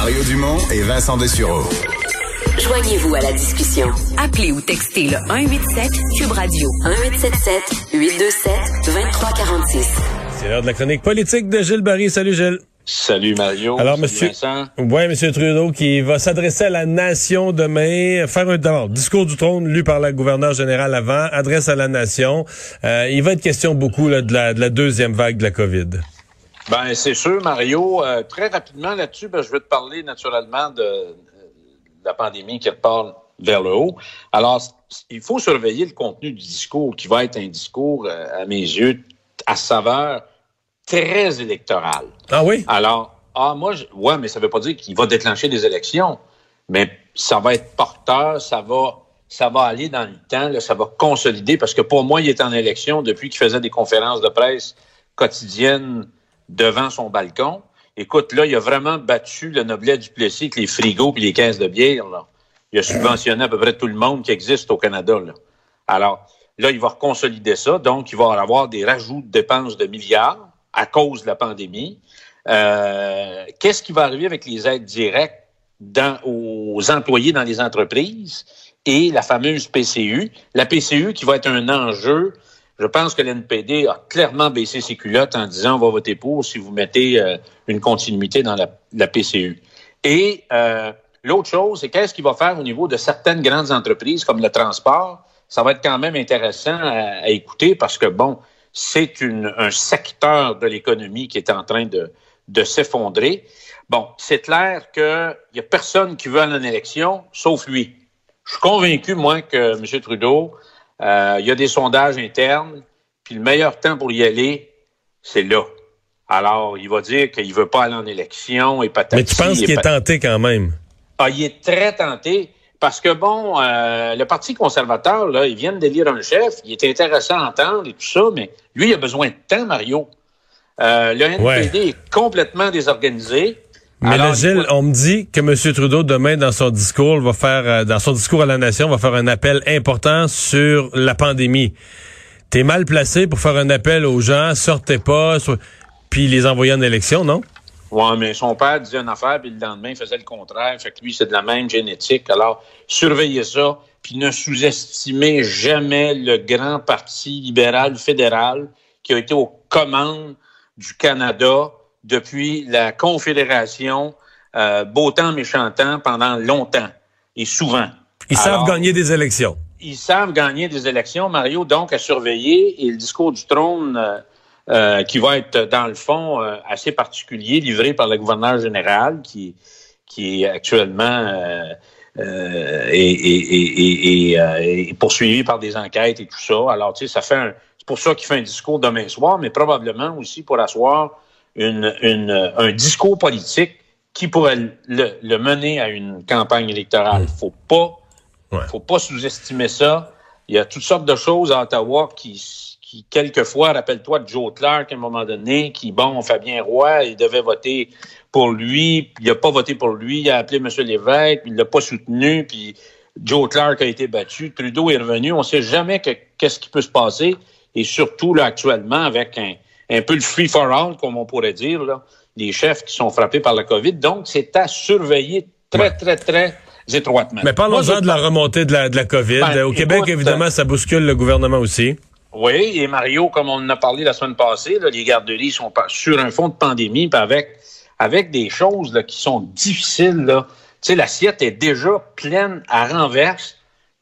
Mario Dumont et Vincent Dessureau. Joignez-vous à la discussion. Appelez ou textez le 187 Cube Radio 1877 827 2346. C'est l'heure de la chronique politique de Gilles Barry. Salut Gilles. Salut Mario. Alors, monsieur, Vincent. ouais, monsieur Trudeau qui va s'adresser à la nation demain, faire un d'abord, discours du trône lu par la gouverneure générale avant, adresse à la nation. Euh, il va être question beaucoup là, de, la, de la deuxième vague de la COVID. Ben, c'est sûr, Mario. Euh, très rapidement là-dessus, ben, je vais te parler naturellement de, de la pandémie qui repart vers le haut. Alors, il faut surveiller le contenu du discours, qui va être un discours, euh, à mes yeux, à saveur très électorale. Ah oui? Alors, ah, moi, je, ouais, mais ça veut pas dire qu'il va déclencher des élections, mais ça va être porteur, ça va, ça va aller dans le temps, là, ça va consolider, parce que pour moi, il est en élection depuis qu'il faisait des conférences de presse quotidiennes devant son balcon. Écoute, là, il a vraiment battu le Noblet du Plessis avec les frigos et les caisses de bière, là. Il a subventionné à peu près tout le monde qui existe au Canada, là. Alors, là, il va consolider ça, donc il va avoir des rajouts de dépenses de milliards à cause de la pandémie. Euh, Qu'est-ce qui va arriver avec les aides directes aux employés dans les entreprises? Et la fameuse PCU? La PCU qui va être un enjeu. Je pense que l'NPD a clairement baissé ses culottes en disant on va voter pour si vous mettez euh, une continuité dans la, PCU. Et euh, l'autre chose, c'est qu'est-ce qu'il va faire au niveau de certaines grandes entreprises comme le transport? Ça va être quand même intéressant à, écouter parce que, bon, c'est un secteur de l'économie qui est en train de, de s'effondrer. Bon, c'est clair qu'il n'y a personne qui veut aller en élection, sauf lui. Je suis convaincu, moi, que M. Trudeau, il y a des sondages internes, puis le meilleur temps pour y aller, c'est là. Alors, il va dire qu'il veut pas aller en élection et patati. Mais tu penses qu'il est tenté quand même? Ah, il est très tenté parce que, bon, euh, le Parti conservateur, là, ils viennent d'élire un chef. Il est intéressant à entendre et tout ça, mais lui, il a besoin de temps, Mario. Euh, le NPD Ouais. est complètement désorganisé. Mais Alors, faut- on me dit que M. Trudeau, demain, dans son discours, va faire, euh, dans son discours à la nation, va faire un appel important sur la pandémie. T'es mal placé pour faire un appel aux gens, sortez pas, so- puis les envoyer en élection, non? Ouais, mais son père disait une affaire, puis le lendemain, il faisait le contraire. Fait que lui, c'est de la même génétique. Alors, surveillez ça, puis ne sous-estimez jamais le grand parti libéral fédéral qui a été aux commandes du Canada depuis la Confédération, euh, beau temps, méchant temps, pendant longtemps et souvent. Ils Alors, savent gagner des élections. ils savent gagner des élections, Mario, donc à surveiller. Et le discours du trône, euh, euh, qui va être, dans le fond, euh, assez particulier, livré par le gouverneur général, qui, qui est actuellement euh, euh, et, euh, poursuivi par des enquêtes et tout ça. Alors, tu sais, ça fait un, c'est pour ça qu'il fait un discours demain soir, mais probablement aussi pour asseoir une, une, un discours politique qui pourrait le, le mener à une campagne électorale. Faut pas Ouais. faut pas sous-estimer ça. Il y a toutes sortes de choses à Ottawa qui, qui quelquefois, rappelle-toi de Joe Clark à un moment donné, qui, bon, Fabien Roy, il devait voter pour lui, puis il a pas voté pour lui, il a appelé M. Lévesque, puis il l'a pas soutenu, puis Joe Clark a été battu, Trudeau est revenu, on sait jamais que- qu'est-ce qui peut se passer, et surtout, là, actuellement, avec un, un peu le free-for-all, comme on pourrait dire, là, les chefs qui sont frappés par la COVID. Donc, c'est à surveiller très, très, très étroitement. Mais parlons-en je- de la remontée de la, de la COVID. Ben, Au Québec, écoute, évidemment, ça bouscule le gouvernement aussi. Oui, et Mario, comme on en a parlé la semaine passée, là, les garderies sont sur un fond de pandémie, puis avec, avec des choses là, qui sont difficiles. Là. Tu sais, l'assiette est déjà pleine à renverse.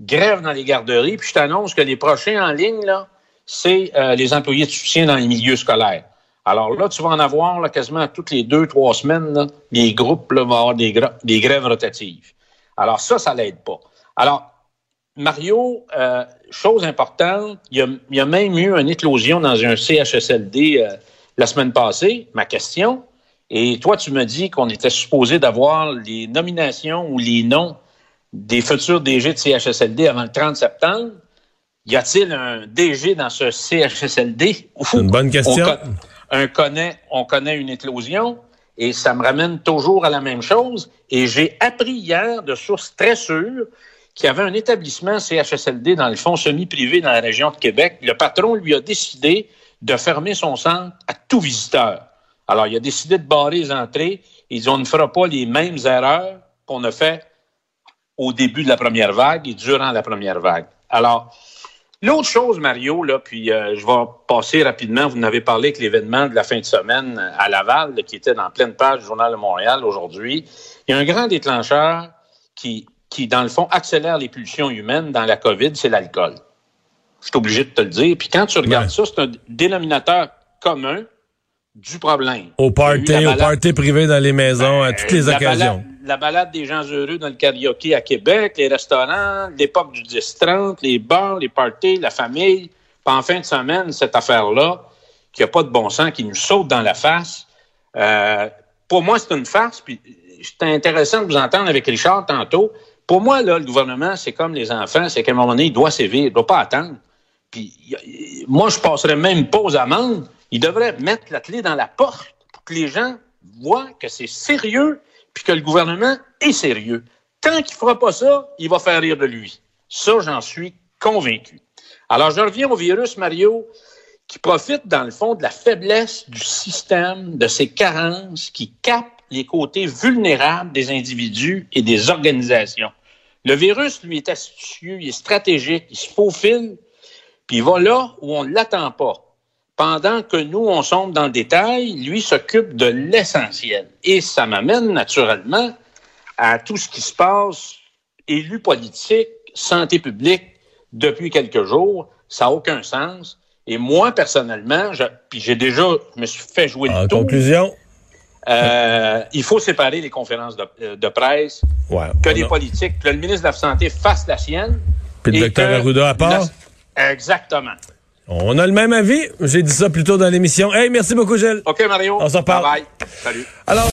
Grève dans les garderies. Puis je t'annonce que les prochains en ligne, là, c'est euh, les employés de soutien dans les milieux scolaires. Alors là, tu vas en avoir là, quasiment toutes les deux, trois semaines, les groupes vont avoir des, grèves rotatives. Alors ça, ça l'aide pas. Alors, Mario, euh, chose importante, il y, a, il y a même eu une éclosion dans un CHSLD euh, la semaine passée. Ma question, Et toi, tu me dis qu'on était supposé d'avoir les nominations ou les noms des futurs DG de CHSLD avant le 30 septembre. Y a-t-il un DG dans ce CHSLD? Une bonne question. On, un connaît, on connaît une éclosion et ça me ramène toujours à la même chose. Et j'ai appris hier de sources très sûres qu'il y avait un établissement CHSLD dans le fond semi-privé dans la région de Québec. Le patron lui a décidé de fermer son centre à tout visiteur. Alors, il a décidé de barrer les entrées. Il dit, on ne fera pas les mêmes erreurs qu'on a fait au début de la première vague et durant la première vague. Alors, l'autre chose, Mario, là, puis euh, je vais passer rapidement, vous en avez parlé avec l'événement de la fin de semaine à Laval, là, qui était dans pleine page du Journal de Montréal aujourd'hui. Il y a un grand déclencheur qui, qui, dans le fond, accélère les pulsions humaines dans la COVID, c'est l'alcool. Je suis obligé de te le dire. Puis quand tu regardes Ouais. ça, c'est un dénominateur commun du problème. Au party, au party privé dans les maisons, à toutes les la occasions. Balade, la balade des gens heureux dans le karaoké à Québec, les restaurants, l'époque du 10-30, les bars, les parties, la famille. Puis en fin de semaine, cette affaire-là, qui a pas de bon sens, qui nous saute dans la face. Euh, pour moi, c'est une farce. Puis c'était intéressant de vous entendre avec Richard tantôt. Pour moi, là, le gouvernement, c'est comme les enfants, c'est qu'à un moment donné, il doit sévir, il doit pas attendre. Puis moi, je passerais même pas aux amendes. Il devrait mettre la clé dans la porte pour que les gens voient que c'est sérieux puis que le gouvernement est sérieux. Tant qu'il fera pas ça, il va faire rire de lui. Ça, j'en suis convaincu. Alors, je reviens au virus, Mario, qui profite, dans le fond, de la faiblesse du système, de ses carences, qui capte les côtés vulnérables des individus et des organisations. Le virus, lui, est astucieux, il est stratégique, il se faufile, puis il va là où on ne l'attend pas. Pendant que nous, on sombre dans le détail, lui s'occupe de l'essentiel. Et ça m'amène naturellement à tout ce qui se passe, élu politique, santé publique, depuis quelques jours. Ça n'a aucun sens. Et moi, personnellement, je, puis j'ai déjà, je me suis fait jouer En le tour. conclusion, Euh, il faut séparer les conférences de, euh, de presse, ouais. que les a- politiques, que le ministre de la Santé fasse la sienne. Puis le docteur Arruda à part. la- Exactement. On a le même avis. J'ai dit ça plus tôt dans l'émission. Hey, merci beaucoup, Gilles. OK, Mario. On s'en reparle. Bye bye. Salut. Alors,